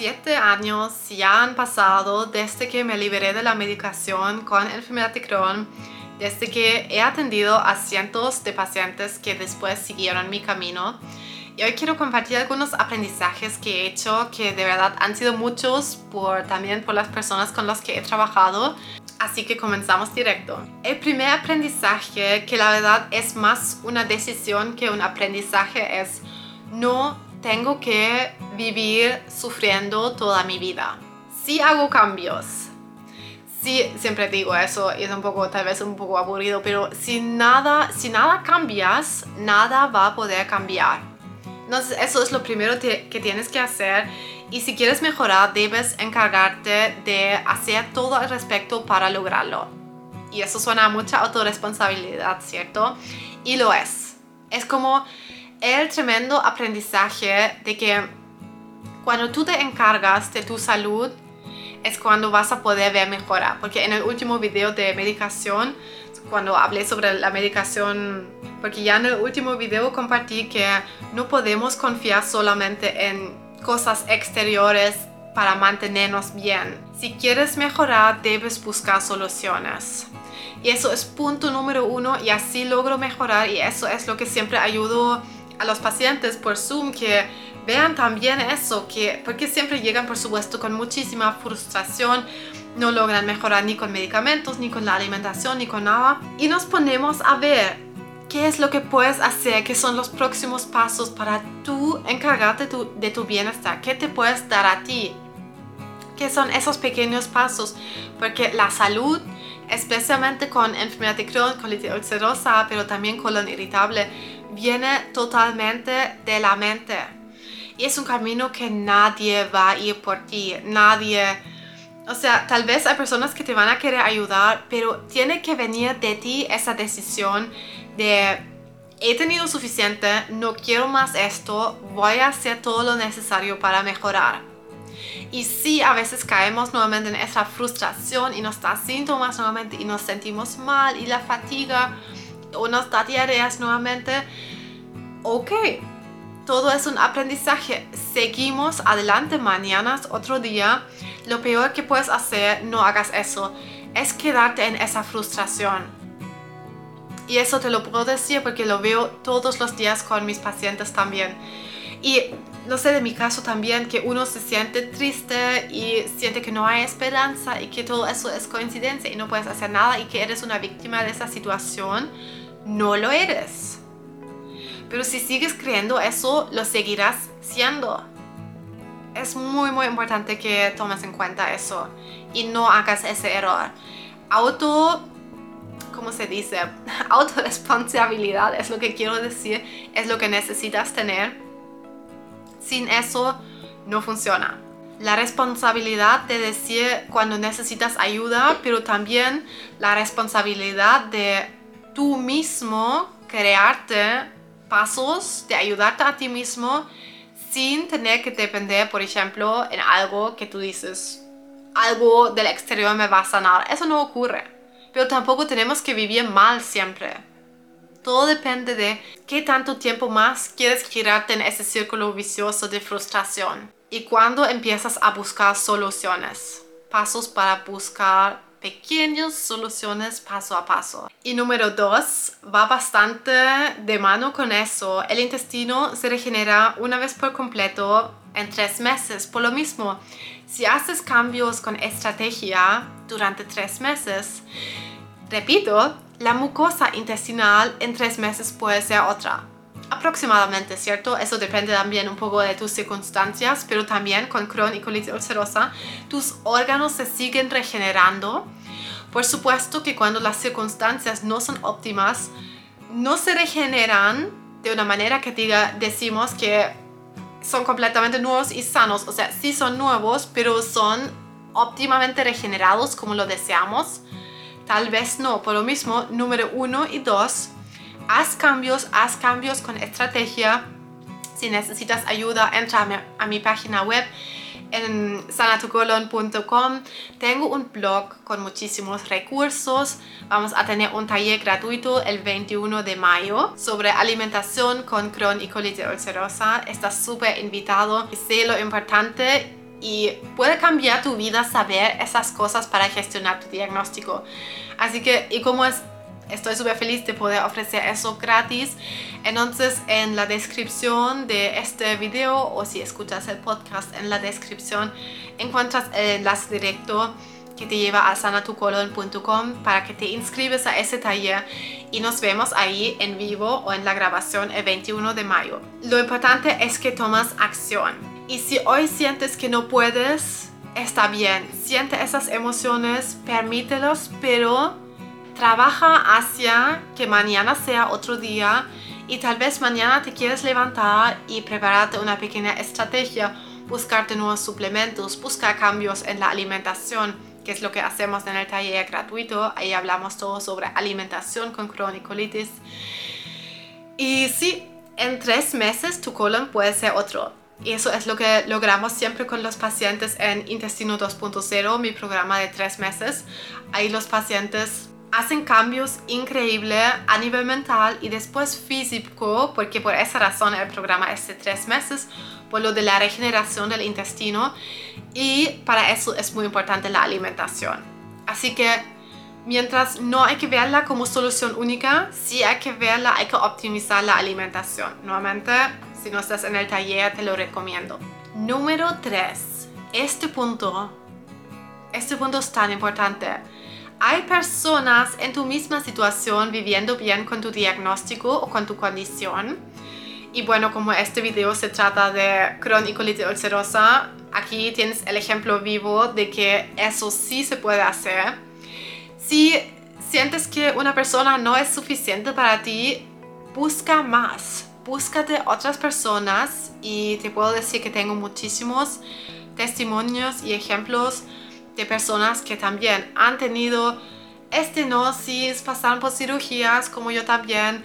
siete años ya han pasado desde que me liberé de la medicación con enfermedad de Crohn, desde que he atendido a cientos de pacientes que después siguieron mi camino. Y hoy quiero compartir algunos aprendizajes que he hecho, que de verdad han sido muchos por, también por las personas con las que he trabajado. Así que comenzamos directo. El primer aprendizaje, que la verdad es más una decisión que un aprendizaje, es no tengo que vivir sufriendo toda mi vida. Si hago cambios, sí, siempre digo eso y es un poco, tal vez un poco aburrido, pero si nada, si nada cambias, nada va a poder cambiar. Entonces eso es lo primero que tienes que hacer y si quieres mejorar debes encargarte de hacer todo al respecto para lograrlo. Y eso suena a mucha autorresponsabilidad, ¿cierto? Y lo es. Es como el tremendo aprendizaje de que cuando tú te encargas de tu salud es cuando vas a poder ver mejora. Porque en el último video de medicación, cuando hablé sobre la medicación, porque ya en el último video compartí que no podemos confiar solamente en cosas exteriores para mantenernos bien. Si quieres mejorar, debes buscar soluciones. Y eso es punto número uno y así logro mejorar y eso es lo que siempre ayudo a los pacientes por Zoom que vean también eso, que, porque siempre llegan por supuesto con muchísima frustración, no logran mejorar ni con medicamentos, ni con la alimentación, ni con nada. Y nos ponemos a ver qué es lo que puedes hacer, qué son los próximos pasos para tú encargarte de tu bienestar, qué te puedes dar a ti, qué son esos pequeños pasos, porque la salud especialmente con enfermedad de Crohn, colitis ulcerosa, pero también colon irritable, viene totalmente de la mente. Y es un camino que nadie va a ir por ti, nadie... O sea, tal vez hay personas que te van a querer ayudar, pero tiene que venir de ti esa decisión de he tenido suficiente, no quiero más esto, voy a hacer todo lo necesario para mejorar. Y sí, a veces caemos nuevamente en esa frustración y nos da síntomas nuevamente y nos sentimos mal y la fatiga o nos da diarreas nuevamente. Ok, todo es un aprendizaje. Seguimos adelante mañana, otro día. Lo peor que puedes hacer, no hagas eso, es quedarte en esa frustración. Y eso te lo puedo decir porque lo veo todos los días con mis pacientes también. Y no sé, de mi caso también, que uno se siente triste y siente que no hay esperanza y que todo eso es coincidencia y no puedes hacer nada y que eres una víctima de esa situación, no lo eres. Pero si sigues creyendo eso, lo seguirás siendo. Es muy, muy importante que tomes en cuenta eso y no hagas ese error. Auto ¿cómo se dice? Autoresponsabilidad es lo que quiero decir, es lo que necesitas tener sin eso no funciona. La responsabilidad de decir cuando necesitas ayuda, pero también la responsabilidad de tú mismo crearte pasos, de ayudarte a ti mismo sin tener que depender, por ejemplo, en algo que tú dices, algo del exterior me va a sanar. Eso no ocurre. Pero tampoco tenemos que vivir mal siempre. Todo depende de qué tanto tiempo más quieres girarte en ese círculo vicioso de frustración y cuándo empiezas a buscar soluciones. Pasos para buscar pequeñas soluciones paso a paso. Y número dos, va bastante de mano con eso. El intestino se regenera una vez por completo en tres meses. Por lo mismo, si haces cambios con estrategia durante tres meses, repito, la mucosa intestinal en tres meses puede ser otra. Aproximadamente, ¿cierto? Eso depende también un poco de tus circunstancias, pero también con Crohn y colitis ulcerosa, tus órganos se siguen regenerando. Por supuesto que cuando las circunstancias no son óptimas, no se regeneran de una manera que diga, decimos que son completamente nuevos y sanos. O sea, sí son nuevos, pero son óptimamente regenerados como lo deseamos tal vez no. Por lo mismo, número uno y dos, haz cambios, haz cambios con estrategia. Si necesitas ayuda, entra a mi, página web en sanatucolon.com. Tengo un blog con muchísimos recursos. Vamos a tener un taller gratuito el 21 de mayo sobre alimentación con Crohn y colitis ulcerosa. Estás súper invitado. Sé lo importante y puede cambiar tu vida saber esas cosas para gestionar tu diagnóstico. Así que, y como es, estoy súper feliz de poder ofrecer eso gratis, entonces en la descripción de este video o si escuchas el podcast en la descripción encuentras el enlace directo que te lleva a sanatucolon.com para que te inscribes a ese taller y nos vemos ahí en vivo o en la grabación el 21 de mayo. Lo importante es que tomas acción y si hoy sientes que no puedes, está bien, siente esas emociones, permítelos, pero trabaja hacia que mañana sea otro día y tal vez mañana te quieres levantar y prepararte una pequeña estrategia, buscarte nuevos suplementos, buscar cambios en la alimentación que es lo que hacemos en el taller gratuito. Ahí hablamos todo sobre alimentación con cronicolitis. Y sí, en tres meses tu colon puede ser otro. Y eso es lo que logramos siempre con los pacientes en Intestino 2.0, mi programa de tres meses. Ahí los pacientes hacen cambios increíbles a nivel mental y después físico, porque por esa razón el programa es de tres meses, por lo de la regeneración del intestino y para eso es muy importante la alimentación. Así que mientras no hay que verla como solución única, sí hay que verla, hay que optimizar la alimentación. Nuevamente, si no estás en el taller, te lo recomiendo. Número 3. Este punto, este punto es tan importante. Hay personas en tu misma situación viviendo bien con tu diagnóstico o con tu condición. Y bueno, como este video se trata de cronicolitis ulcerosa, aquí tienes el ejemplo vivo de que eso sí se puede hacer. Si sientes que una persona no es suficiente para ti, busca más. Búscate otras personas y te puedo decir que tengo muchísimos testimonios y ejemplos de personas que también han tenido estenosis, pasaron por cirugías como yo también,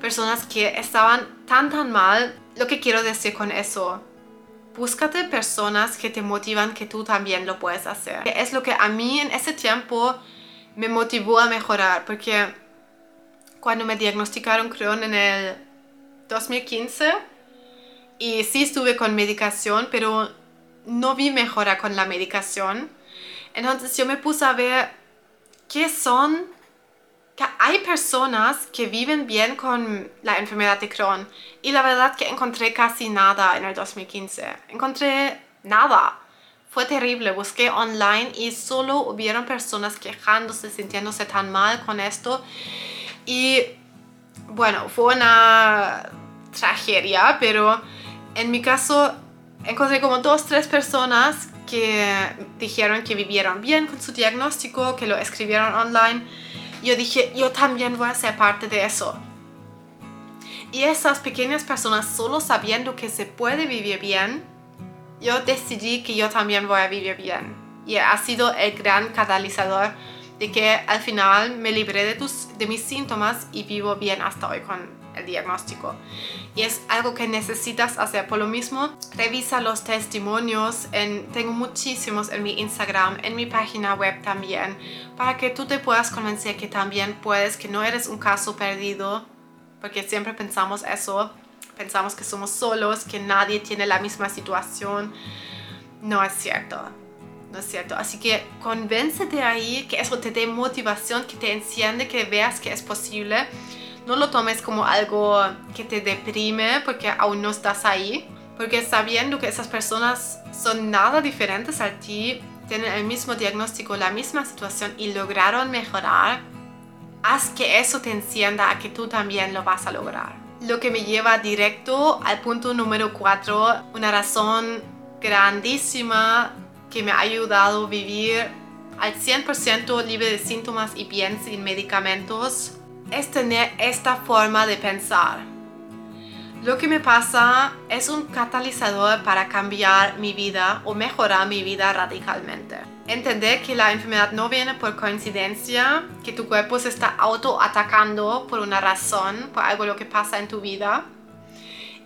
personas que estaban tan tan mal. Lo que quiero decir con eso, búscate personas que te motivan que tú también lo puedes hacer. Es lo que a mí en ese tiempo me motivó a mejorar, porque cuando me diagnosticaron Crohn en el 2015, y sí estuve con medicación, pero no vi mejora con la medicación. Entonces yo me puse a ver qué son hay personas que viven bien con la enfermedad de Crohn y la verdad que encontré casi nada en el 2015. Encontré nada. Fue terrible, busqué online y solo hubieron personas quejándose, sintiéndose tan mal con esto. Y bueno, fue una tragedia, pero en mi caso encontré como dos, tres personas que dijeron que vivieron bien con su diagnóstico, que lo escribieron online yo dije, yo también voy a ser parte de eso. Y esas pequeñas personas, solo sabiendo que se puede vivir bien, yo decidí que yo también voy a vivir bien. Y ha sido el gran catalizador de que al final me libré de, tus, de mis síntomas y vivo bien hasta hoy con el diagnóstico. Y es algo que necesitas hacer. Por lo mismo, revisa los testimonios. En, tengo muchísimos en mi Instagram, en mi página web también, para que tú te puedas convencer que también puedes, que no eres un caso perdido, porque siempre pensamos eso. Pensamos que somos solos, que nadie tiene la misma situación. No es cierto. ¿no es cierto? Así que convéncete ahí, que eso te dé motivación, que te enciende, que veas que es posible no lo tomes como algo que te deprime porque aún no estás ahí, porque sabiendo que esas personas son nada diferentes a ti, tienen el mismo diagnóstico, la misma situación y lograron mejorar, haz que eso te encienda a que tú también lo vas a lograr. Lo que me lleva directo al punto número 4, una razón grandísima que me ha ayudado a vivir al 100% libre de síntomas y bien sin medicamentos es tener esta forma de pensar. Lo que me pasa es un catalizador para cambiar mi vida o mejorar mi vida radicalmente. Entender que la enfermedad no viene por coincidencia, que tu cuerpo se está autoatacando por una razón, por algo lo que pasa en tu vida,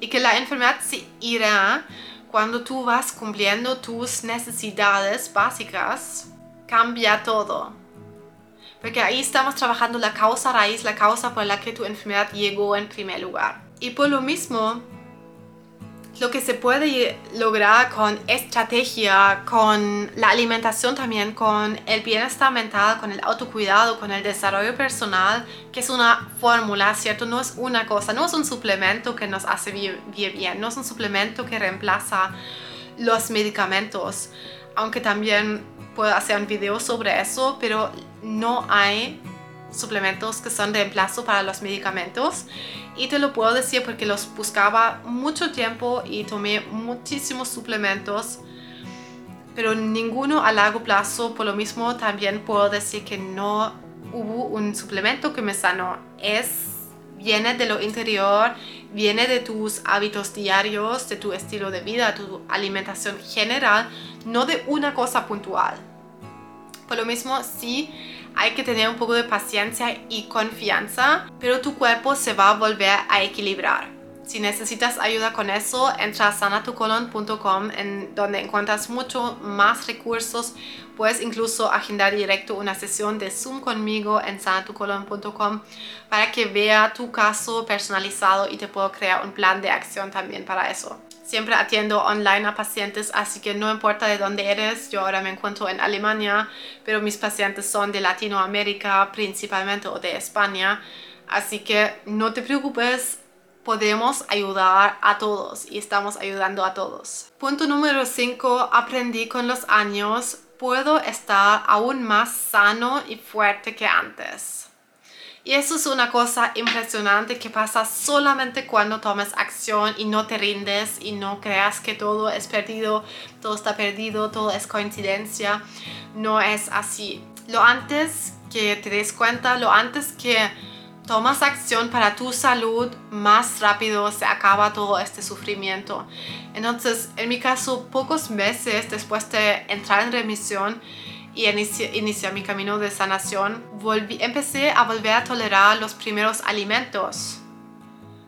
y que la enfermedad se irá cuando tú vas cumpliendo tus necesidades básicas, cambia todo porque ahí estamos trabajando la causa raíz, la causa por la que tu enfermedad llegó en primer lugar. Y por lo mismo, lo que se puede lograr con estrategia, con la alimentación también, con el bienestar mental, con el autocuidado, con el desarrollo personal, que es una fórmula, ¿cierto? No es una cosa, no es un suplemento que nos hace vivir bien, no es un suplemento que reemplaza los medicamentos, aunque también puedo hacer un video sobre eso, pero no hay suplementos que son reemplazo para los medicamentos. Y te lo puedo decir porque los buscaba mucho tiempo y tomé muchísimos suplementos pero ninguno a largo plazo. Por lo mismo también puedo decir que no hubo un suplemento que me sanó. Es viene de lo interior viene de tus hábitos diarios de tu estilo de vida tu alimentación general no de una cosa puntual. Por lo mismo sí hay que tener un poco de paciencia y confianza, pero tu cuerpo se va a volver a equilibrar. Si necesitas ayuda con eso, entra a sanatucolon.com en donde encuentras mucho más recursos. Puedes incluso agendar directo una sesión de Zoom conmigo en sanatucolon.com para que vea tu caso personalizado y te puedo crear un plan de acción también para eso. Siempre atiendo online a pacientes, así que no importa de dónde eres, yo ahora me encuentro en Alemania, pero mis pacientes son de Latinoamérica principalmente o de España, así que no te preocupes, podemos ayudar a todos y estamos ayudando a todos. Punto número 5, aprendí con los años, puedo estar aún más sano y fuerte que antes. Y eso es una cosa impresionante que pasa solamente cuando tomas acción y no te rindes y no creas que todo es perdido, todo está perdido, todo es coincidencia. No es así. Lo antes que te des cuenta, lo antes que tomas acción para tu salud, más rápido se acaba todo este sufrimiento. Entonces, en mi caso, pocos meses después de entrar en remisión, y inicié, mi camino de sanación, volví, empecé a volver a tolerar los primeros alimentos.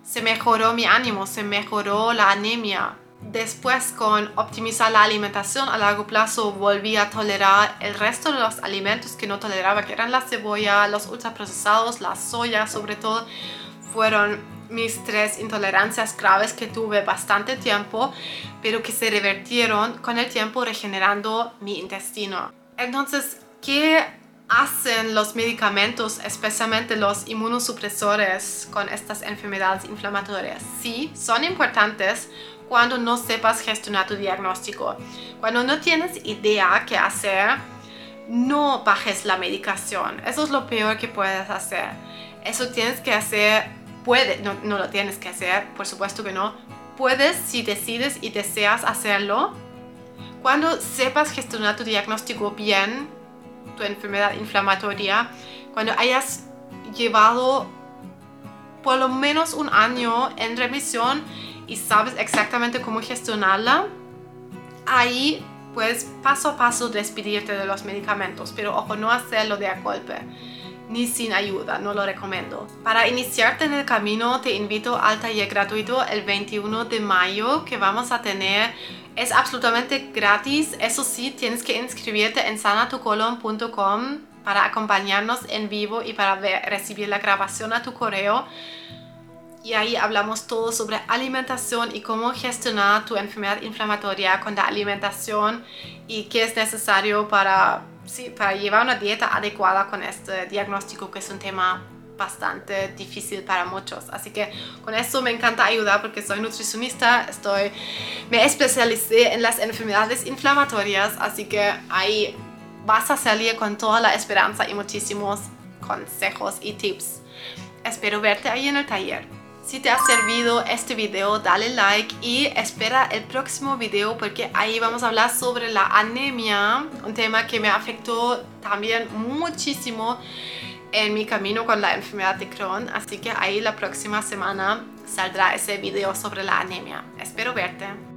Se mejoró mi ánimo, se mejoró la anemia. Después, con optimizar la alimentación a largo plazo, volví a tolerar el resto de los alimentos que no toleraba, que eran la cebolla, los ultraprocesados, la soya sobre todo. Fueron mis tres intolerancias graves que tuve bastante tiempo, pero que se revertieron con el tiempo regenerando mi intestino. Entonces, ¿qué hacen los medicamentos, especialmente los inmunosupresores con estas enfermedades inflamatorias? Sí, son importantes cuando no sepas gestionar tu diagnóstico. Cuando no tienes idea qué hacer, no bajes la medicación. Eso es lo peor que puedes hacer. Eso tienes que hacer, puede, no, no lo tienes que hacer, por supuesto que no. Puedes, si decides y deseas hacerlo, cuando sepas gestionar tu diagnóstico bien, tu enfermedad inflamatoria, cuando hayas llevado por lo menos un año en remisión y sabes exactamente cómo gestionarla, ahí puedes paso a paso despedirte de los medicamentos, pero ojo, no hacerlo de a golpe ni sin ayuda, no lo recomiendo. Para iniciarte en el camino te invito al taller gratuito el 21 de mayo que vamos a tener es absolutamente gratis, eso sí, tienes que inscribirte en sanatucolon.com para acompañarnos en vivo y para recibir la grabación a tu correo. Y ahí hablamos todo sobre alimentación y cómo gestionar tu enfermedad inflamatoria con la alimentación y qué es necesario para, sí, para llevar una dieta adecuada con este diagnóstico que es un tema bastante difícil para muchos. Así que con eso me encanta ayudar porque soy nutricionista, estoy, me especialicé en las enfermedades inflamatorias, así que ahí vas a salir con toda la esperanza y muchísimos consejos y tips. Espero verte ahí en el taller. Si te ha servido este video, dale like y espera el próximo video porque ahí vamos a hablar sobre la anemia, un tema que me afectó también muchísimo en mi camino con la enfermedad de Crohn, así que ahí la próxima semana saldrá ese video sobre la anemia. Espero verte.